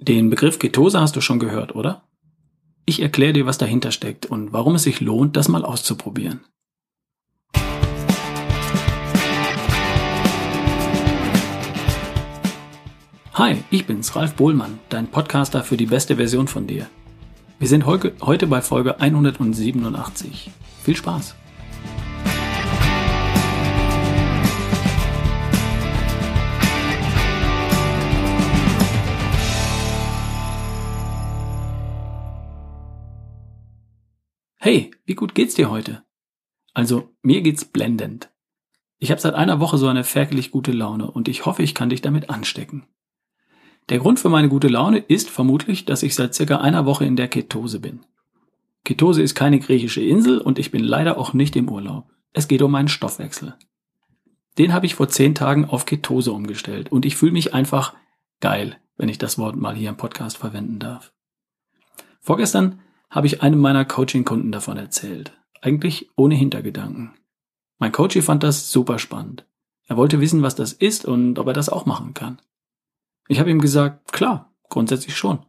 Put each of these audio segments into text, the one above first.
Den Begriff Ketose hast du schon gehört, oder? Ich erkläre dir, was dahinter steckt und warum es sich lohnt, das mal auszuprobieren. Hi, ich bin's, Ralf Bohlmann, dein Podcaster für die beste Version von dir. Wir sind heute bei Folge 187. Viel Spaß! Hey, wie gut geht's dir heute? Also, mir geht's blendend. Ich habe seit einer Woche so eine ferkelig gute Laune und ich hoffe, ich kann dich damit anstecken. Der Grund für meine gute Laune ist vermutlich, dass ich seit circa einer Woche in der Ketose bin. Ketose ist keine griechische Insel und ich bin leider auch nicht im Urlaub. Es geht um meinen Stoffwechsel. Den habe ich vor zehn Tagen auf Ketose umgestellt und ich fühle mich einfach geil, wenn ich das Wort mal hier im Podcast verwenden darf. Vorgestern habe ich einem meiner Coaching-Kunden davon erzählt. Eigentlich ohne Hintergedanken. Mein Coach fand das super spannend. Er wollte wissen, was das ist und ob er das auch machen kann. Ich habe ihm gesagt, klar, grundsätzlich schon.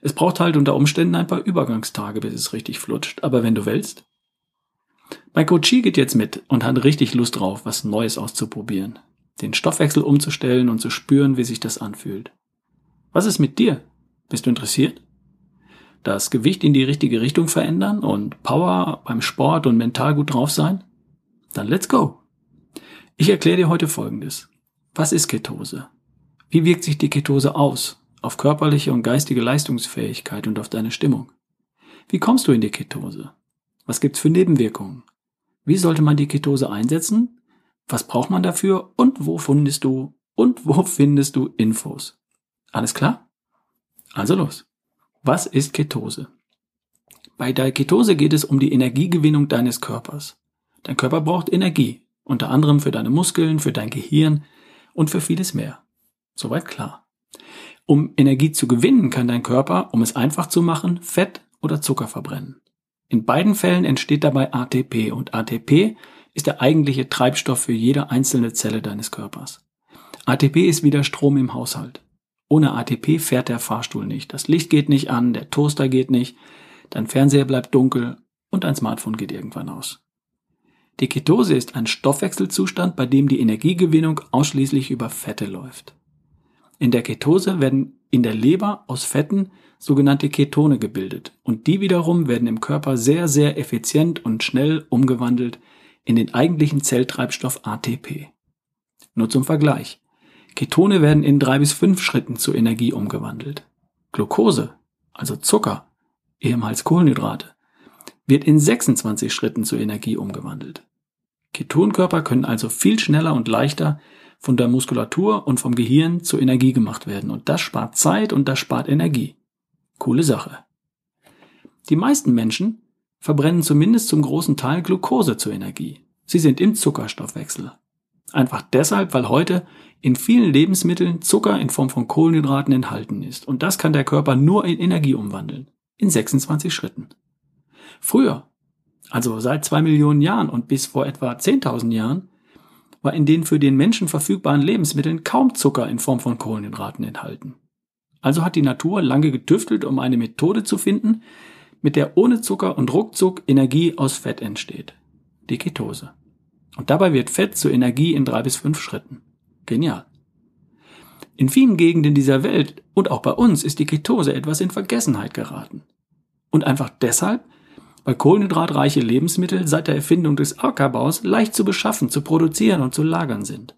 Es braucht halt unter Umständen ein paar Übergangstage, bis es richtig flutscht, aber wenn du willst. Mein Coachie geht jetzt mit und hat richtig Lust drauf, was Neues auszuprobieren, den Stoffwechsel umzustellen und zu spüren, wie sich das anfühlt. Was ist mit dir? Bist du interessiert? Das Gewicht in die richtige Richtung verändern und Power beim Sport und mental gut drauf sein? Dann let's go. Ich erkläre dir heute Folgendes. Was ist Ketose? Wie wirkt sich die Ketose aus auf körperliche und geistige Leistungsfähigkeit und auf deine Stimmung? Wie kommst du in die Ketose? Was gibt's für Nebenwirkungen? Wie sollte man die Ketose einsetzen? Was braucht man dafür? Und wo findest du und wo findest du Infos? Alles klar? Also los. Was ist Ketose? Bei der Ketose geht es um die Energiegewinnung deines Körpers. Dein Körper braucht Energie, unter anderem für deine Muskeln, für dein Gehirn und für vieles mehr. Soweit klar. Um Energie zu gewinnen, kann dein Körper, um es einfach zu machen, Fett oder Zucker verbrennen. In beiden Fällen entsteht dabei ATP und ATP ist der eigentliche Treibstoff für jede einzelne Zelle deines Körpers. ATP ist wie der Strom im Haushalt. Ohne ATP fährt der Fahrstuhl nicht. Das Licht geht nicht an, der Toaster geht nicht, dein Fernseher bleibt dunkel und dein Smartphone geht irgendwann aus. Die Ketose ist ein Stoffwechselzustand, bei dem die Energiegewinnung ausschließlich über Fette läuft. In der Ketose werden in der Leber aus Fetten sogenannte Ketone gebildet und die wiederum werden im Körper sehr, sehr effizient und schnell umgewandelt in den eigentlichen Zelltreibstoff ATP. Nur zum Vergleich. Ketone werden in drei bis fünf Schritten zu Energie umgewandelt. Glucose, also Zucker, ehemals Kohlenhydrate, wird in 26 Schritten zu Energie umgewandelt. Ketonkörper können also viel schneller und leichter von der Muskulatur und vom Gehirn zur Energie gemacht werden und das spart Zeit und das spart Energie. Coole Sache. Die meisten Menschen verbrennen zumindest zum großen Teil Glucose zur Energie. Sie sind im Zuckerstoffwechsel. Einfach deshalb, weil heute in vielen Lebensmitteln Zucker in Form von Kohlenhydraten enthalten ist. Und das kann der Körper nur in Energie umwandeln. In 26 Schritten. Früher, also seit zwei Millionen Jahren und bis vor etwa 10.000 Jahren, war in den für den Menschen verfügbaren Lebensmitteln kaum Zucker in Form von Kohlenhydraten enthalten. Also hat die Natur lange getüftelt, um eine Methode zu finden, mit der ohne Zucker und ruckzuck Energie aus Fett entsteht. Die Ketose. Und dabei wird Fett zur Energie in drei bis fünf Schritten. Genial. In vielen Gegenden dieser Welt und auch bei uns ist die Ketose etwas in Vergessenheit geraten. Und einfach deshalb, weil kohlenhydratreiche Lebensmittel seit der Erfindung des Ackerbaus leicht zu beschaffen, zu produzieren und zu lagern sind.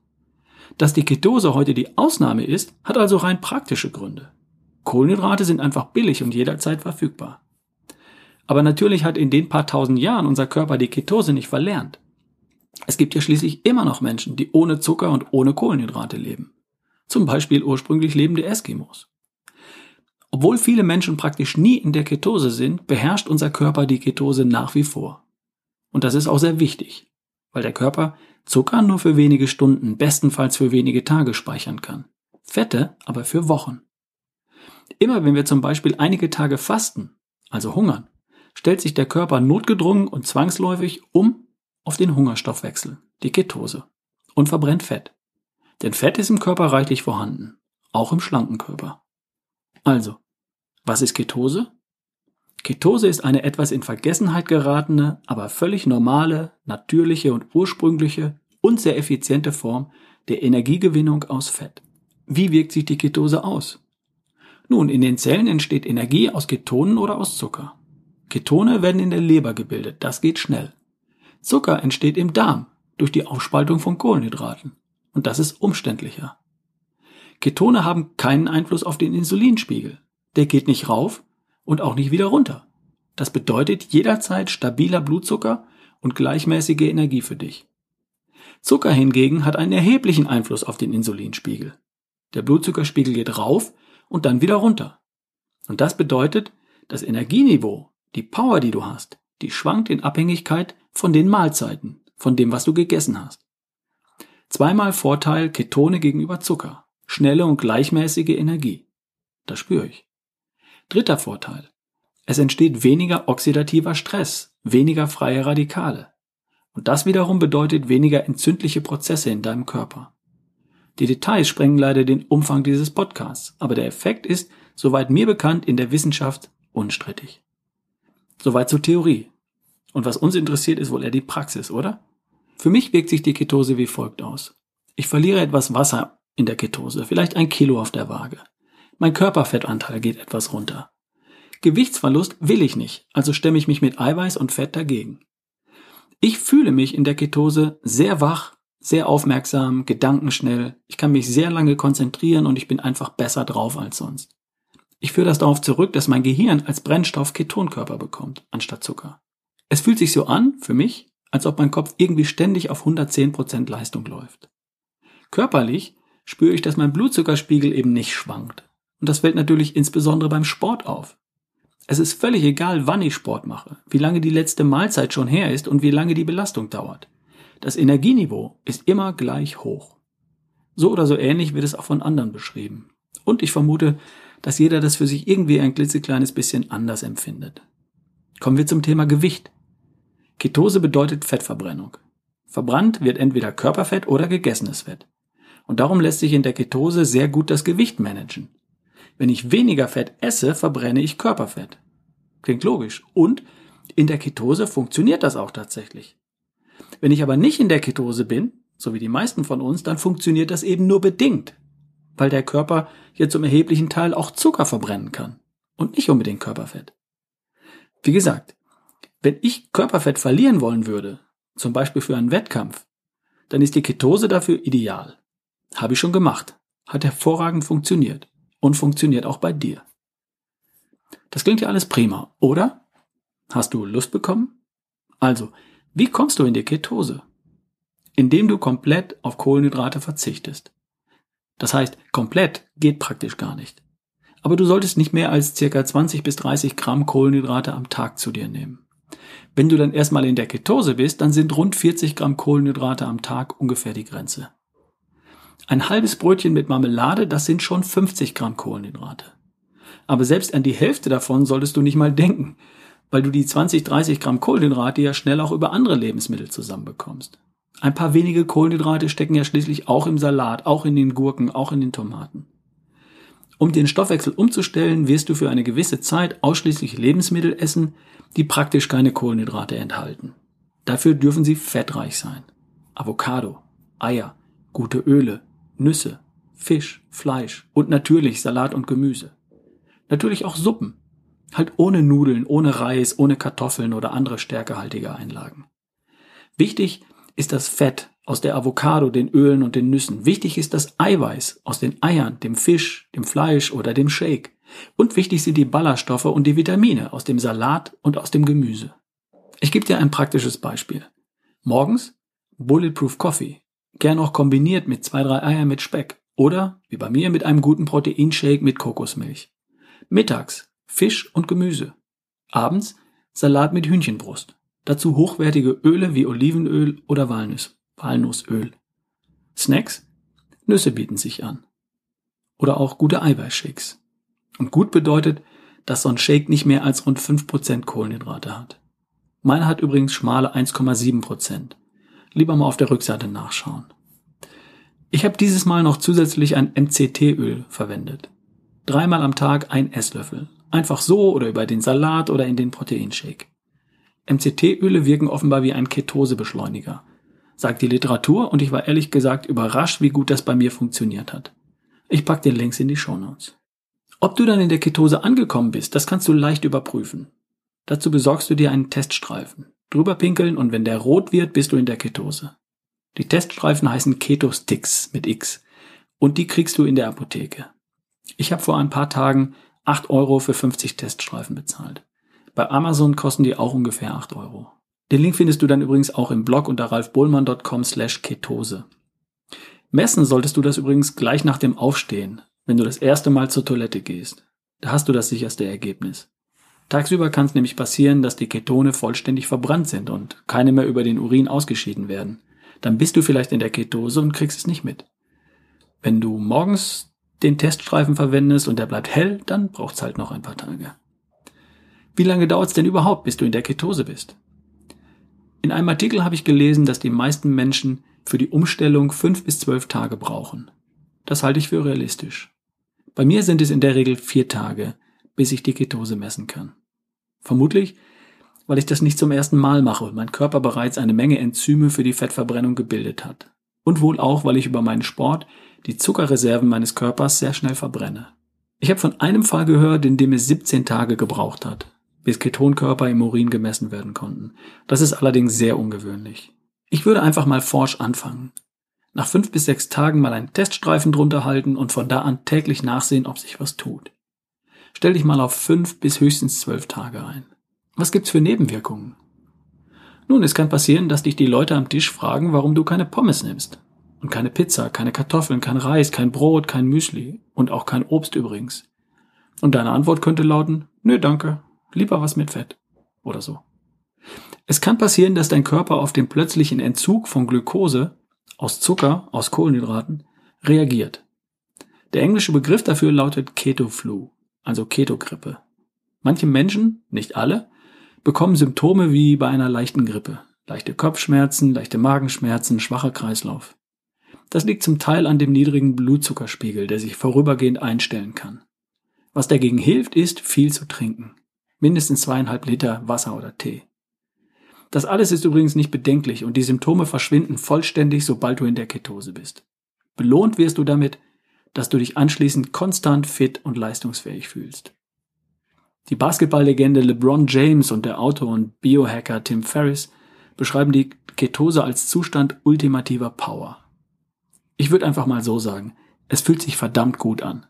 Dass die Ketose heute die Ausnahme ist, hat also rein praktische Gründe. Kohlenhydrate sind einfach billig und jederzeit verfügbar. Aber natürlich hat in den paar tausend Jahren unser Körper die Ketose nicht verlernt. Es gibt ja schließlich immer noch Menschen, die ohne Zucker und ohne Kohlenhydrate leben. Zum Beispiel ursprünglich lebende Eskimos. Obwohl viele Menschen praktisch nie in der Ketose sind, beherrscht unser Körper die Ketose nach wie vor. Und das ist auch sehr wichtig, weil der Körper Zucker nur für wenige Stunden, bestenfalls für wenige Tage speichern kann. Fette aber für Wochen. Immer wenn wir zum Beispiel einige Tage fasten, also hungern, stellt sich der Körper notgedrungen und zwangsläufig um auf den Hungerstoffwechsel, die Ketose, und verbrennt Fett. Denn Fett ist im Körper reichlich vorhanden, auch im schlanken Körper. Also, was ist Ketose? Ketose ist eine etwas in Vergessenheit geratene, aber völlig normale, natürliche und ursprüngliche und sehr effiziente Form der Energiegewinnung aus Fett. Wie wirkt sich die Ketose aus? Nun, in den Zellen entsteht Energie aus Ketonen oder aus Zucker. Ketone werden in der Leber gebildet, das geht schnell. Zucker entsteht im Darm durch die Aufspaltung von Kohlenhydraten und das ist umständlicher. Ketone haben keinen Einfluss auf den Insulinspiegel. Der geht nicht rauf und auch nicht wieder runter. Das bedeutet jederzeit stabiler Blutzucker und gleichmäßige Energie für dich. Zucker hingegen hat einen erheblichen Einfluss auf den Insulinspiegel. Der Blutzuckerspiegel geht rauf und dann wieder runter. Und das bedeutet, das Energieniveau, die Power, die du hast, die schwankt in Abhängigkeit von den Mahlzeiten, von dem, was du gegessen hast. Zweimal Vorteil Ketone gegenüber Zucker. Schnelle und gleichmäßige Energie. Das spüre ich. Dritter Vorteil. Es entsteht weniger oxidativer Stress, weniger freie Radikale. Und das wiederum bedeutet weniger entzündliche Prozesse in deinem Körper. Die Details sprengen leider den Umfang dieses Podcasts, aber der Effekt ist, soweit mir bekannt, in der Wissenschaft unstrittig. Soweit zur Theorie. Und was uns interessiert, ist wohl eher die Praxis, oder? Für mich wirkt sich die Ketose wie folgt aus. Ich verliere etwas Wasser in der Ketose, vielleicht ein Kilo auf der Waage. Mein Körperfettanteil geht etwas runter. Gewichtsverlust will ich nicht, also stemme ich mich mit Eiweiß und Fett dagegen. Ich fühle mich in der Ketose sehr wach, sehr aufmerksam, gedankenschnell, ich kann mich sehr lange konzentrieren und ich bin einfach besser drauf als sonst. Ich führe das darauf zurück, dass mein Gehirn als Brennstoff Ketonkörper bekommt, anstatt Zucker. Es fühlt sich so an, für mich, als ob mein Kopf irgendwie ständig auf 110% Leistung läuft. Körperlich spüre ich, dass mein Blutzuckerspiegel eben nicht schwankt. Und das fällt natürlich insbesondere beim Sport auf. Es ist völlig egal, wann ich Sport mache, wie lange die letzte Mahlzeit schon her ist und wie lange die Belastung dauert. Das Energieniveau ist immer gleich hoch. So oder so ähnlich wird es auch von anderen beschrieben. Und ich vermute, dass jeder das für sich irgendwie ein klitzekleines bisschen anders empfindet. Kommen wir zum Thema Gewicht. Ketose bedeutet Fettverbrennung. Verbrannt wird entweder Körperfett oder gegessenes Fett. Und darum lässt sich in der Ketose sehr gut das Gewicht managen. Wenn ich weniger Fett esse, verbrenne ich Körperfett. Klingt logisch. Und in der Ketose funktioniert das auch tatsächlich. Wenn ich aber nicht in der Ketose bin, so wie die meisten von uns, dann funktioniert das eben nur bedingt, weil der Körper hier zum erheblichen Teil auch Zucker verbrennen kann und nicht unbedingt Körperfett. Wie gesagt, wenn ich Körperfett verlieren wollen würde, zum Beispiel für einen Wettkampf, dann ist die Ketose dafür ideal. Habe ich schon gemacht. Hat hervorragend funktioniert und funktioniert auch bei dir. Das klingt ja alles prima, oder? Hast du Lust bekommen? Also, wie kommst du in die Ketose? Indem du komplett auf Kohlenhydrate verzichtest. Das heißt, komplett geht praktisch gar nicht. Aber du solltest nicht mehr als circa 20 bis 30 Gramm Kohlenhydrate am Tag zu dir nehmen. Wenn du dann erstmal in der Ketose bist, dann sind rund 40 Gramm Kohlenhydrate am Tag ungefähr die Grenze. Ein halbes Brötchen mit Marmelade, das sind schon 50 Gramm Kohlenhydrate. Aber selbst an die Hälfte davon solltest du nicht mal denken, weil du die 20, 30 Gramm Kohlenhydrate ja schnell auch über andere Lebensmittel zusammenbekommst. Ein paar wenige Kohlenhydrate stecken ja schließlich auch im Salat, auch in den Gurken, auch in den Tomaten. Um den Stoffwechsel umzustellen, wirst du für eine gewisse Zeit ausschließlich Lebensmittel essen, die praktisch keine Kohlenhydrate enthalten. Dafür dürfen sie fettreich sein. Avocado, Eier, gute Öle, Nüsse, Fisch, Fleisch und natürlich Salat und Gemüse. Natürlich auch Suppen. Halt ohne Nudeln, ohne Reis, ohne Kartoffeln oder andere stärkehaltige Einlagen. Wichtig ist das Fett aus der Avocado, den Ölen und den Nüssen. Wichtig ist das Eiweiß aus den Eiern, dem Fisch, dem Fleisch oder dem Shake. Und wichtig sind die Ballaststoffe und die Vitamine aus dem Salat und aus dem Gemüse. Ich gebe dir ein praktisches Beispiel. Morgens Bulletproof Coffee gern auch kombiniert mit zwei, drei Eier mit Speck oder, wie bei mir, mit einem guten Proteinshake mit Kokosmilch. Mittags Fisch und Gemüse. Abends Salat mit Hühnchenbrust. Dazu hochwertige Öle wie Olivenöl oder Walnuss, Walnussöl. Snacks? Nüsse bieten sich an. Oder auch gute Eiweißshakes. Und gut bedeutet, dass so ein Shake nicht mehr als rund 5% Kohlenhydrate hat. Meiner hat übrigens schmale 1,7% lieber mal auf der Rückseite nachschauen. Ich habe dieses Mal noch zusätzlich ein MCT-Öl verwendet. Dreimal am Tag ein Esslöffel. Einfach so oder über den Salat oder in den Proteinshake. MCT-Öle wirken offenbar wie ein Ketosebeschleuniger, sagt die Literatur und ich war ehrlich gesagt überrascht, wie gut das bei mir funktioniert hat. Ich pack den Links in die Show Notes. Ob du dann in der Ketose angekommen bist, das kannst du leicht überprüfen. Dazu besorgst du dir einen Teststreifen. Drüber pinkeln und wenn der rot wird, bist du in der Ketose. Die Teststreifen heißen Keto-Sticks mit X und die kriegst du in der Apotheke. Ich habe vor ein paar Tagen 8 Euro für 50 Teststreifen bezahlt. Bei Amazon kosten die auch ungefähr 8 Euro. Den Link findest du dann übrigens auch im Blog unter ralfbohlmann.com slash ketose. Messen solltest du das übrigens gleich nach dem Aufstehen, wenn du das erste Mal zur Toilette gehst. Da hast du das sicherste Ergebnis. Tagsüber kann es nämlich passieren, dass die Ketone vollständig verbrannt sind und keine mehr über den Urin ausgeschieden werden. Dann bist du vielleicht in der Ketose und kriegst es nicht mit. Wenn du morgens den Teststreifen verwendest und der bleibt hell, dann braucht's halt noch ein paar Tage. Wie lange dauert's denn überhaupt, bis du in der Ketose bist? In einem Artikel habe ich gelesen, dass die meisten Menschen für die Umstellung fünf bis zwölf Tage brauchen. Das halte ich für realistisch. Bei mir sind es in der Regel vier Tage, bis ich die Ketose messen kann. Vermutlich, weil ich das nicht zum ersten Mal mache und mein Körper bereits eine Menge Enzyme für die Fettverbrennung gebildet hat. Und wohl auch, weil ich über meinen Sport die Zuckerreserven meines Körpers sehr schnell verbrenne. Ich habe von einem Fall gehört, in dem es 17 Tage gebraucht hat, bis Ketonkörper im Urin gemessen werden konnten. Das ist allerdings sehr ungewöhnlich. Ich würde einfach mal forsch anfangen. Nach fünf bis sechs Tagen mal einen Teststreifen drunter halten und von da an täglich nachsehen, ob sich was tut. Stell dich mal auf fünf bis höchstens zwölf Tage ein. Was gibt's für Nebenwirkungen? Nun, es kann passieren, dass dich die Leute am Tisch fragen, warum du keine Pommes nimmst. Und keine Pizza, keine Kartoffeln, kein Reis, kein Brot, kein Müsli und auch kein Obst übrigens. Und deine Antwort könnte lauten, nö, danke, lieber was mit Fett. Oder so. Es kann passieren, dass dein Körper auf den plötzlichen Entzug von Glucose aus Zucker, aus Kohlenhydraten, reagiert. Der englische Begriff dafür lautet Keto-Flu, also Ketogrippe. Manche Menschen, nicht alle, bekommen Symptome wie bei einer leichten Grippe. Leichte Kopfschmerzen, leichte Magenschmerzen, schwacher Kreislauf. Das liegt zum Teil an dem niedrigen Blutzuckerspiegel, der sich vorübergehend einstellen kann. Was dagegen hilft, ist, viel zu trinken. Mindestens zweieinhalb Liter Wasser oder Tee. Das alles ist übrigens nicht bedenklich und die Symptome verschwinden vollständig, sobald du in der Ketose bist. Belohnt wirst du damit, dass du dich anschließend konstant fit und leistungsfähig fühlst. Die Basketballlegende LeBron James und der Autor und Biohacker Tim Ferriss beschreiben die Ketose als Zustand ultimativer Power. Ich würde einfach mal so sagen, es fühlt sich verdammt gut an.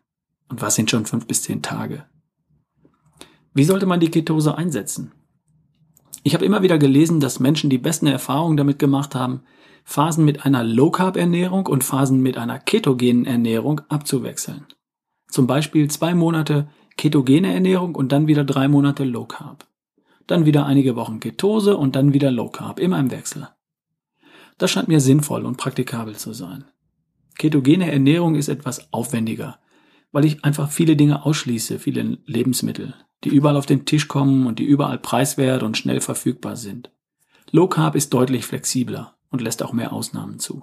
Und was sind schon fünf bis zehn Tage? Wie sollte man die Ketose einsetzen? Ich habe immer wieder gelesen, dass Menschen die besten Erfahrungen damit gemacht haben, Phasen mit einer Low-Carb-Ernährung und Phasen mit einer ketogenen Ernährung abzuwechseln. Zum Beispiel zwei Monate ketogene Ernährung und dann wieder drei Monate Low Carb. Dann wieder einige Wochen Ketose und dann wieder Low Carb, immer im Wechsel. Das scheint mir sinnvoll und praktikabel zu sein. Ketogene Ernährung ist etwas aufwendiger, weil ich einfach viele Dinge ausschließe, viele Lebensmittel die überall auf den Tisch kommen und die überall preiswert und schnell verfügbar sind. Low Carb ist deutlich flexibler und lässt auch mehr Ausnahmen zu.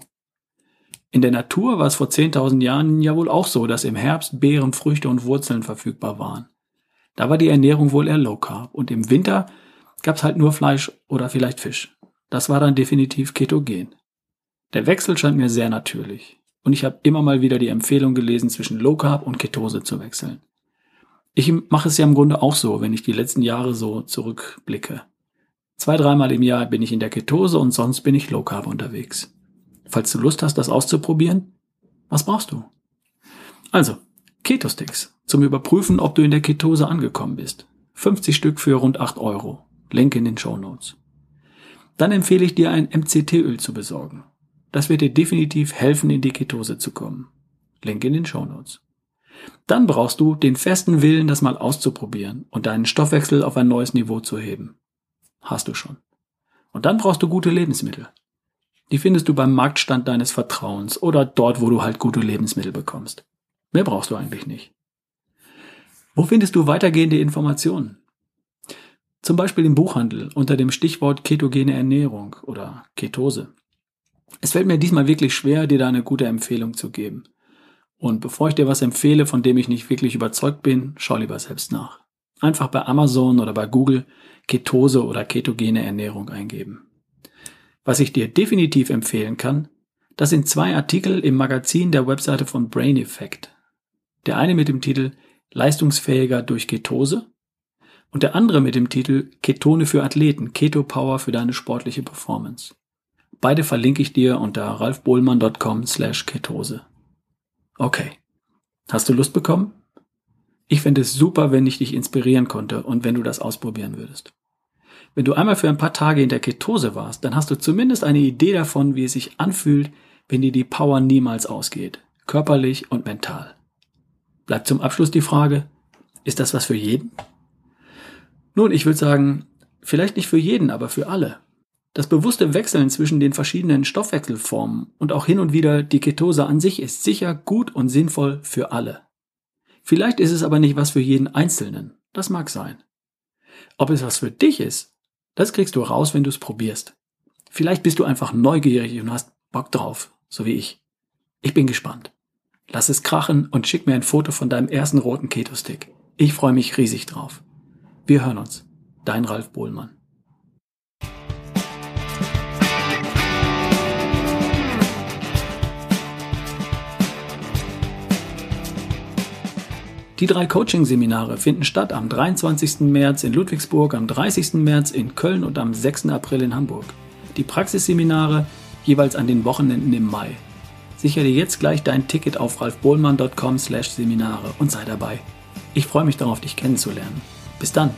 In der Natur war es vor 10.000 Jahren ja wohl auch so, dass im Herbst Beeren, Früchte und Wurzeln verfügbar waren. Da war die Ernährung wohl eher Low Carb und im Winter gab's halt nur Fleisch oder vielleicht Fisch. Das war dann definitiv ketogen. Der Wechsel scheint mir sehr natürlich und ich habe immer mal wieder die Empfehlung gelesen, zwischen Low Carb und Ketose zu wechseln. Ich mache es ja im Grunde auch so, wenn ich die letzten Jahre so zurückblicke. Zwei, dreimal im Jahr bin ich in der Ketose und sonst bin ich Low Carb unterwegs. Falls du Lust hast, das auszuprobieren, was brauchst du? Also, Keto-Sticks zum Überprüfen, ob du in der Ketose angekommen bist. 50 Stück für rund 8 Euro. Link in den Show Notes. Dann empfehle ich dir ein MCT-Öl zu besorgen. Das wird dir definitiv helfen, in die Ketose zu kommen. Link in den Show Notes. Dann brauchst du den festen Willen, das mal auszuprobieren und deinen Stoffwechsel auf ein neues Niveau zu heben. Hast du schon. Und dann brauchst du gute Lebensmittel. Die findest du beim Marktstand deines Vertrauens oder dort, wo du halt gute Lebensmittel bekommst. Mehr brauchst du eigentlich nicht. Wo findest du weitergehende Informationen? Zum Beispiel im Buchhandel unter dem Stichwort ketogene Ernährung oder Ketose. Es fällt mir diesmal wirklich schwer, dir da eine gute Empfehlung zu geben. Und bevor ich dir was empfehle, von dem ich nicht wirklich überzeugt bin, schau lieber selbst nach. Einfach bei Amazon oder bei Google Ketose oder ketogene Ernährung eingeben. Was ich dir definitiv empfehlen kann, das sind zwei Artikel im Magazin der Webseite von Brain Effect. Der eine mit dem Titel Leistungsfähiger durch Ketose und der andere mit dem Titel Ketone für Athleten, Keto Power für deine sportliche Performance. Beide verlinke ich dir unter ralfbohlmann.com slash Ketose. Okay. Hast du Lust bekommen? Ich fände es super, wenn ich dich inspirieren konnte und wenn du das ausprobieren würdest. Wenn du einmal für ein paar Tage in der Ketose warst, dann hast du zumindest eine Idee davon, wie es sich anfühlt, wenn dir die Power niemals ausgeht, körperlich und mental. Bleibt zum Abschluss die Frage, ist das was für jeden? Nun, ich würde sagen, vielleicht nicht für jeden, aber für alle. Das bewusste Wechseln zwischen den verschiedenen Stoffwechselformen und auch hin und wieder die Ketose an sich ist sicher gut und sinnvoll für alle. Vielleicht ist es aber nicht was für jeden Einzelnen. Das mag sein. Ob es was für dich ist, das kriegst du raus, wenn du es probierst. Vielleicht bist du einfach neugierig und hast Bock drauf, so wie ich. Ich bin gespannt. Lass es krachen und schick mir ein Foto von deinem ersten roten Keto-Stick. Ich freue mich riesig drauf. Wir hören uns. Dein Ralf Bohlmann. Die drei Coaching-Seminare finden statt am 23. März in Ludwigsburg, am 30. März in Köln und am 6. April in Hamburg. Die Praxisseminare jeweils an den Wochenenden im Mai. Sichere dir jetzt gleich dein Ticket auf ralfbohlmann.com/seminare und sei dabei. Ich freue mich darauf, dich kennenzulernen. Bis dann.